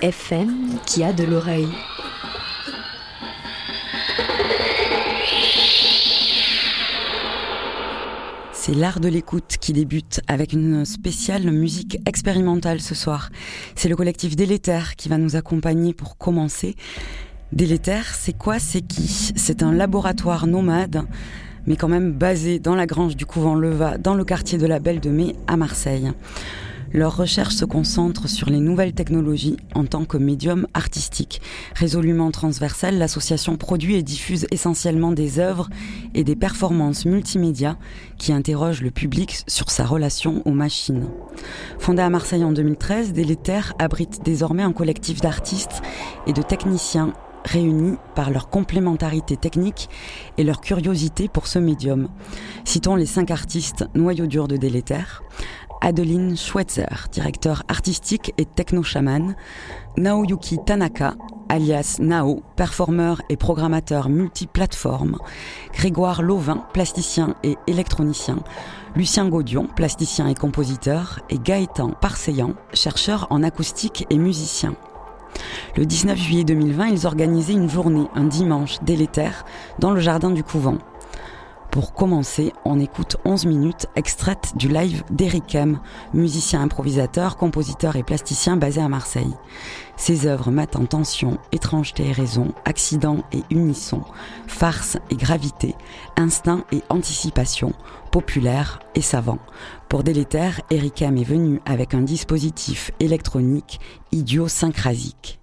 FM qui a de l'oreille. C'est l'art de l'écoute qui débute avec une spéciale musique expérimentale ce soir. C'est le collectif Délétère qui va nous accompagner pour commencer. Délétère, c'est quoi C'est qui? C'est un laboratoire nomade, mais quand même basé dans la grange du couvent Leva, dans le quartier de la Belle de Mai à Marseille. Leurs recherches se concentrent sur les nouvelles technologies en tant que médium artistique. Résolument transversale, l'association produit et diffuse essentiellement des œuvres et des performances multimédia qui interrogent le public sur sa relation aux machines. Fondée à Marseille en 2013, Délétère abrite désormais un collectif d'artistes et de techniciens réunis par leur complémentarité technique et leur curiosité pour ce médium. Citons les cinq artistes noyau dur de Délétère. Adeline Schweitzer, directeur artistique et techno-chaman, Naoyuki Tanaka, alias Nao, performeur et programmateur multiplateforme, Grégoire Lauvin, plasticien et électronicien, Lucien Gaudion, plasticien et compositeur, et Gaëtan Parseillan, chercheur en acoustique et musicien. Le 19 juillet 2020, ils organisaient une journée, un dimanche délétère, dans le jardin du couvent. Pour commencer, on écoute 11 minutes extraites du live d'Eric M, musicien improvisateur, compositeur et plasticien basé à Marseille. Ses œuvres mettent en tension étrangeté et raison, accident et unisson, farce et gravité, instinct et anticipation, populaire et savant. Pour Délétère, Eric M est venu avec un dispositif électronique idiosyncrasique.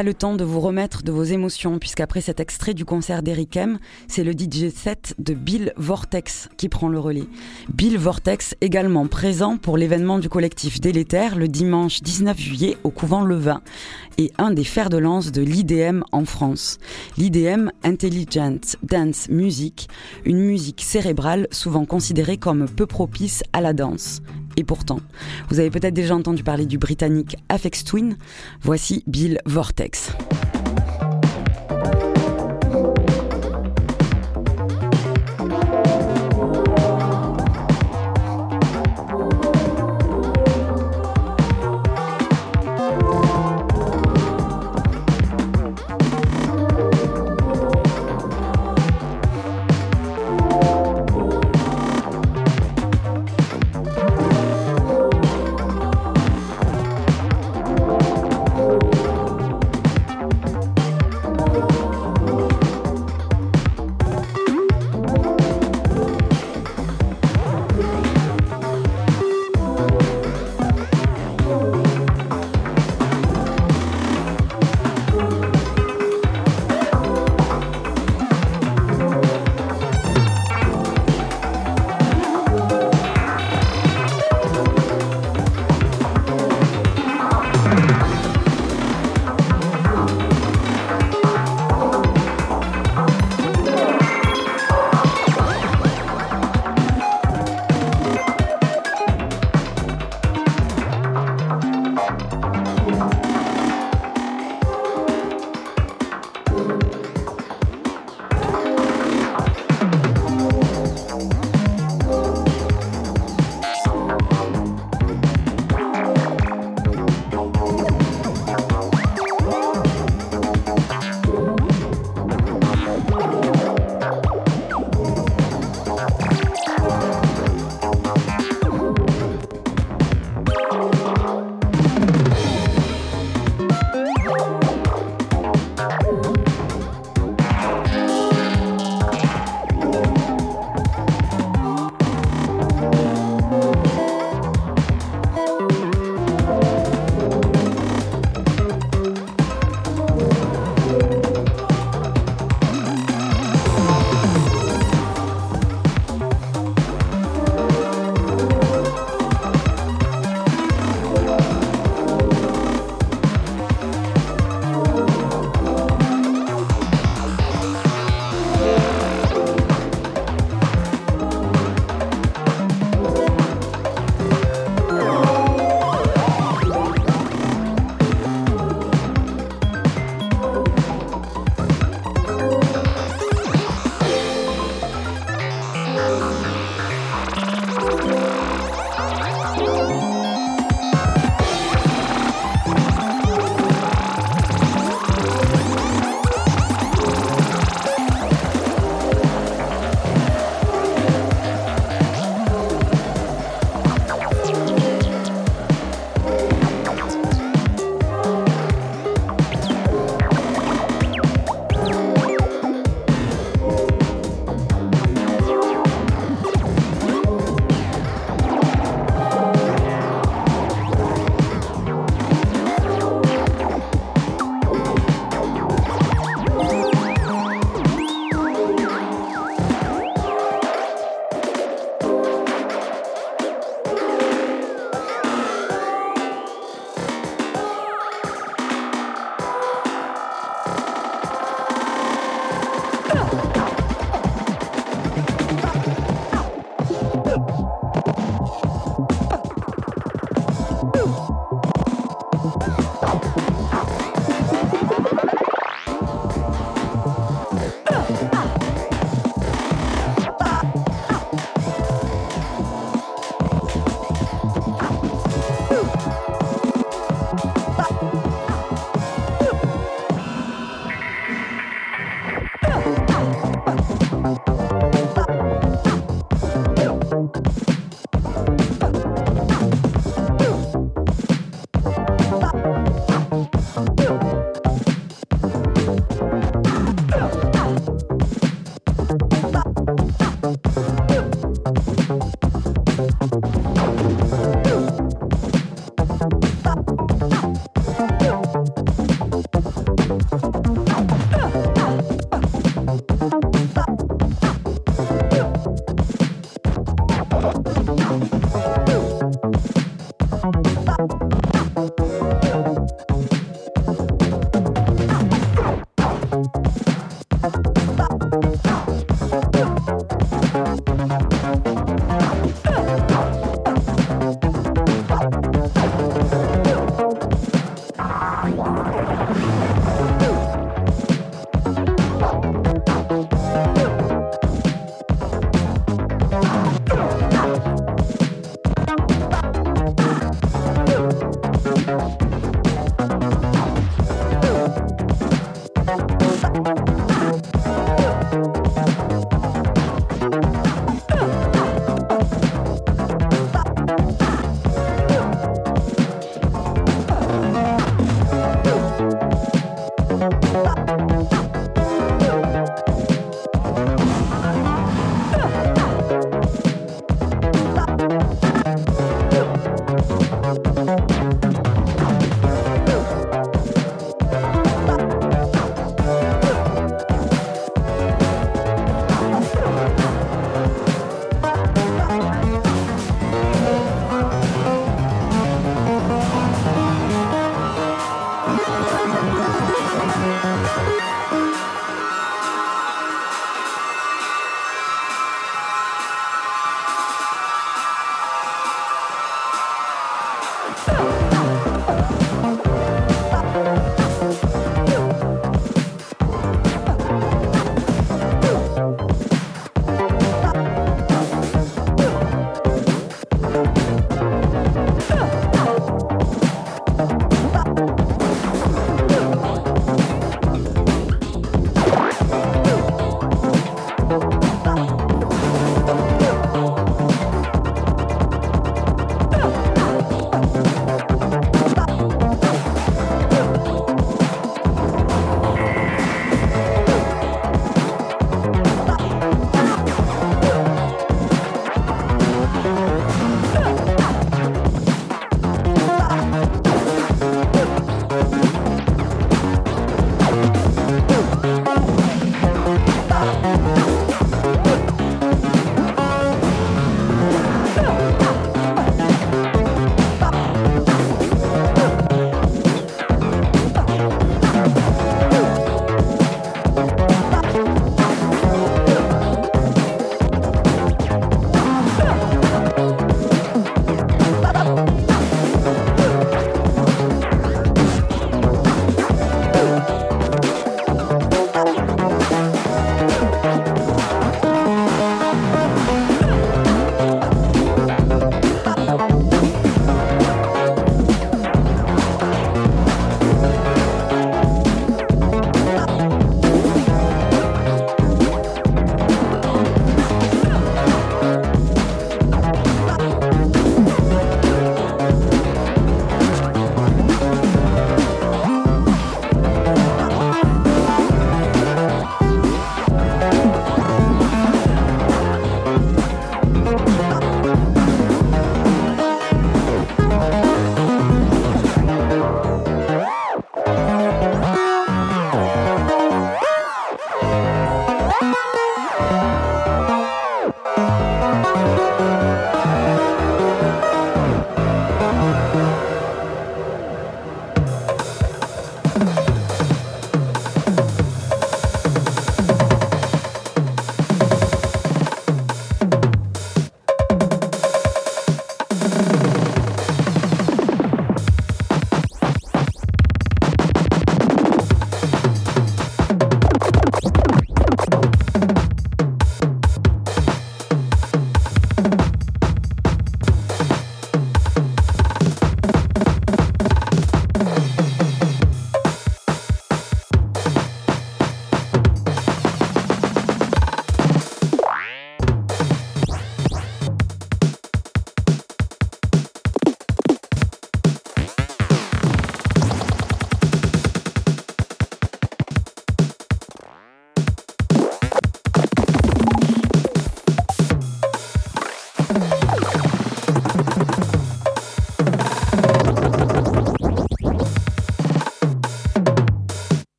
Pas le temps de vous remettre de vos émotions, puisqu'après cet extrait du concert d'Eric M, c'est le DJ set de Bill Vortex qui prend le relais. Bill Vortex également présent pour l'événement du collectif Délétère le dimanche 19 juillet au couvent Levin et un des fers de lance de l'IDM en France. L'IDM, Intelligent Dance Music, une musique cérébrale souvent considérée comme peu propice à la danse. Et pourtant, vous avez peut-être déjà entendu parler du britannique Afex Twin. Voici Bill Vortex.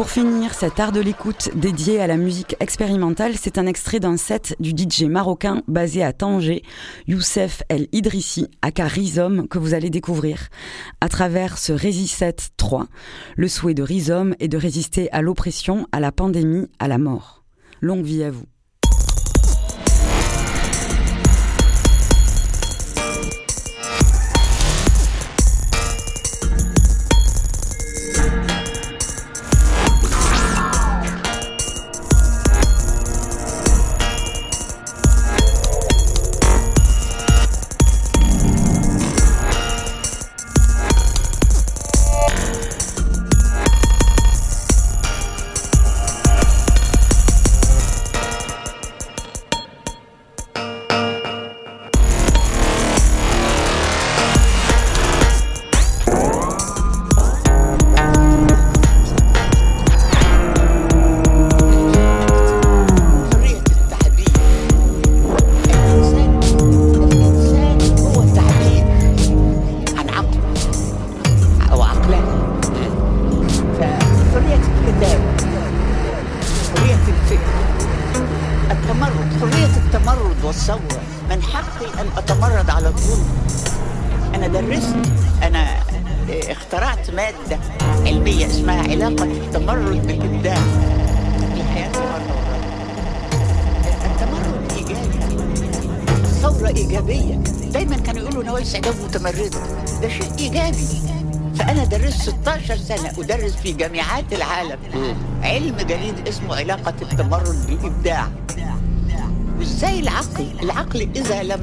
Pour finir, cet art de l'écoute dédié à la musique expérimentale, c'est un extrait d'un set du DJ marocain basé à Tanger, Youssef El Idrissi, aka Rhizome, que vous allez découvrir. À travers ce Résiset 3, le souhait de Rhizome est de résister à l'oppression, à la pandémie, à la mort. Longue vie à vous.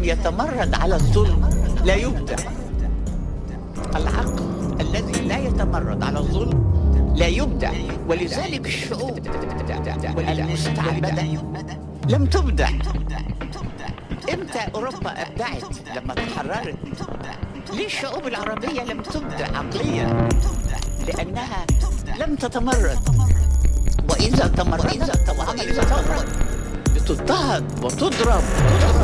يتمرد على الظلم لا يبدع العقل الذي لا يتمرد على الظلم لا يبدع ولذلك الشعوب المستعبدة لم تبدع إمتى أوروبا أبدعت؟ لما تحررت. ليه الشعوب العربية لم تبدع عقليا؟ لأنها لم تتمرد وإذا تمردت اذا تمردت بتضطهد وتضرب. فانا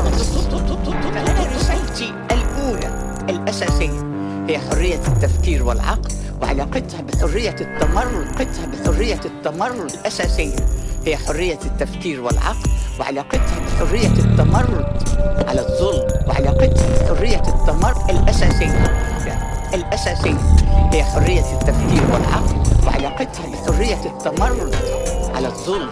رسالتي الأولى الأساسية هي حرية التفكير والعقل وعلاقتها بحرية التمرد علاقتها بحرية التمرد الأساسية هي حرية التفكير والعقل وعلاقتها بحرية التمرد على الظلم وعلاقتها بحرية التمرد الأساسية الأساسية هي حرية التفكير والعقل وعلاقتها بحرية التمرد على الظلم.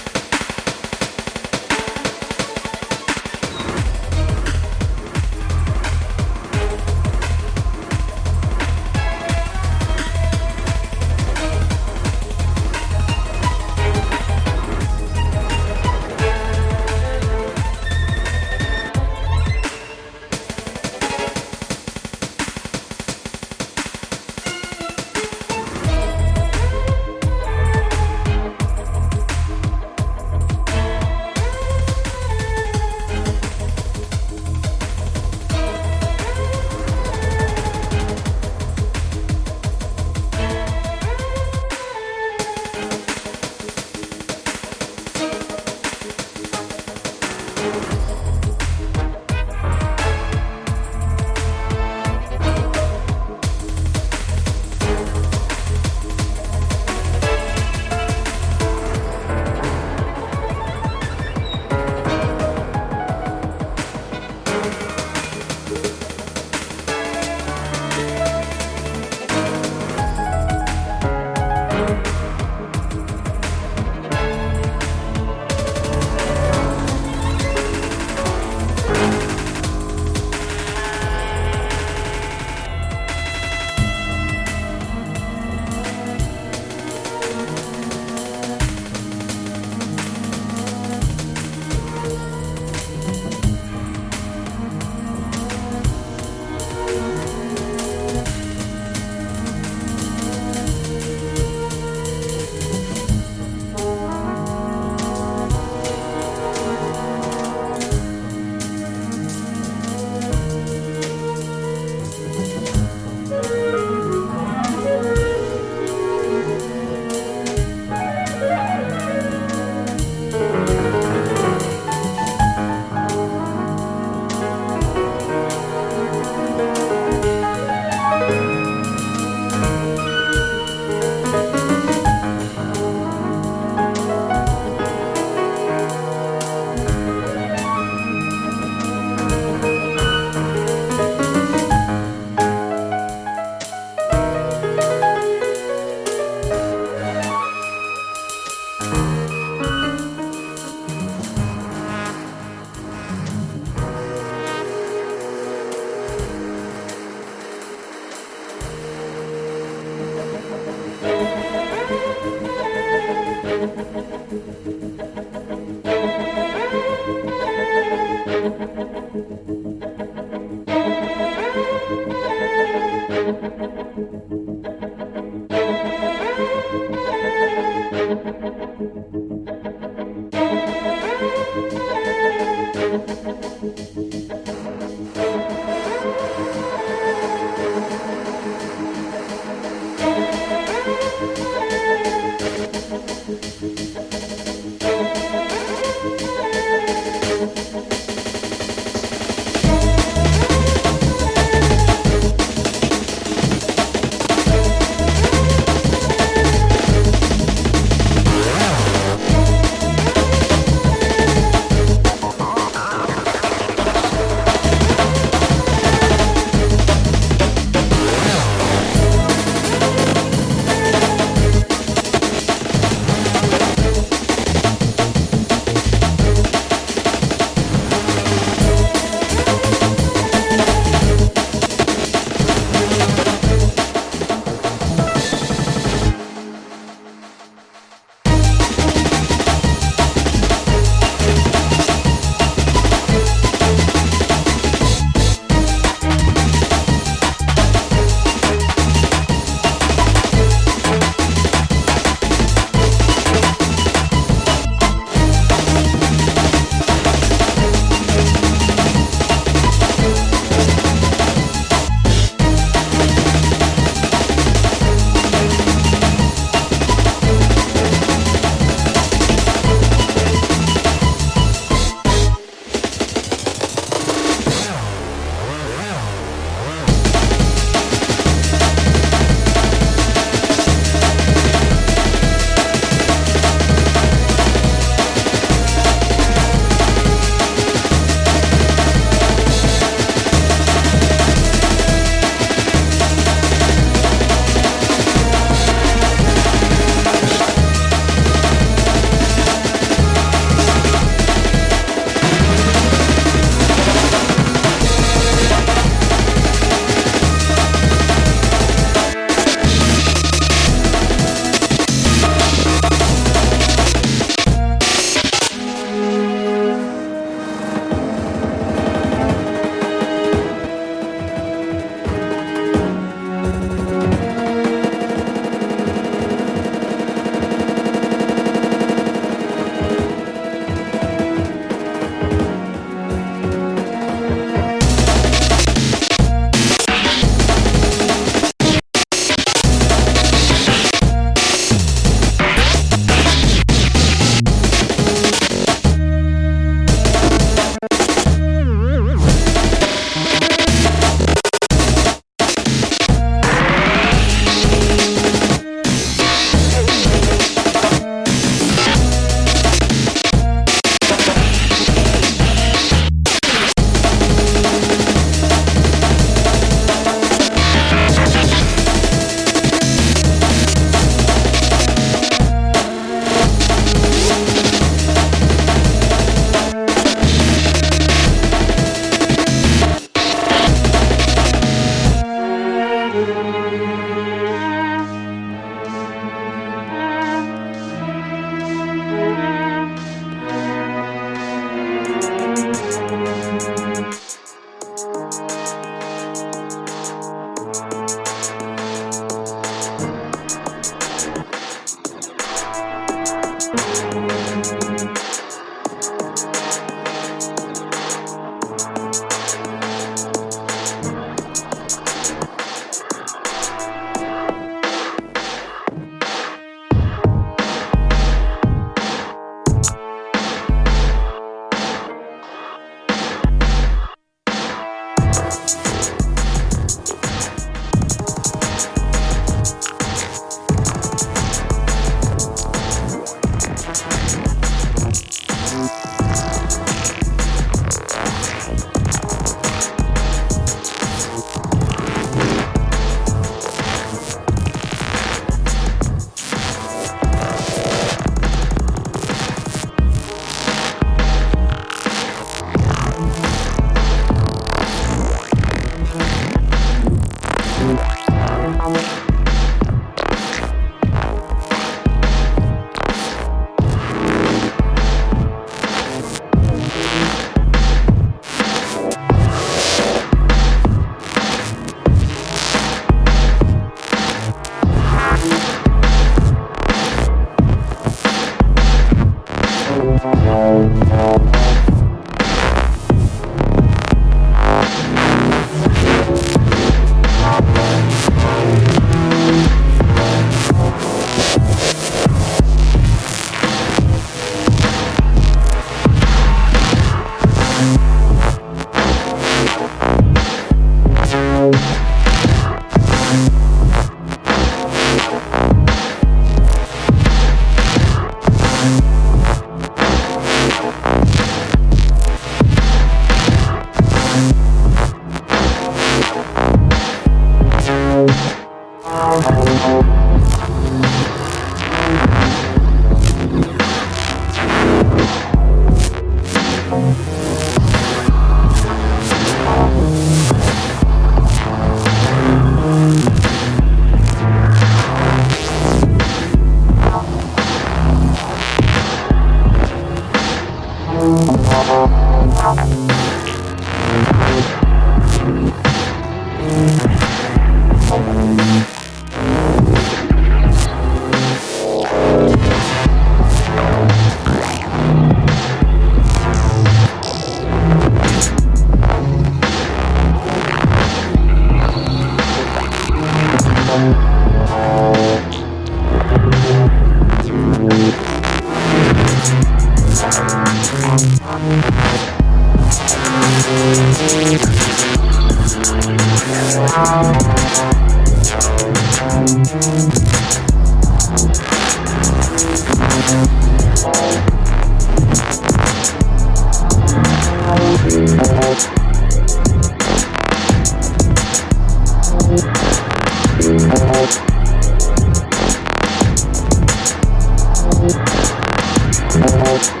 Thank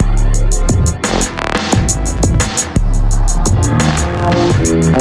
you.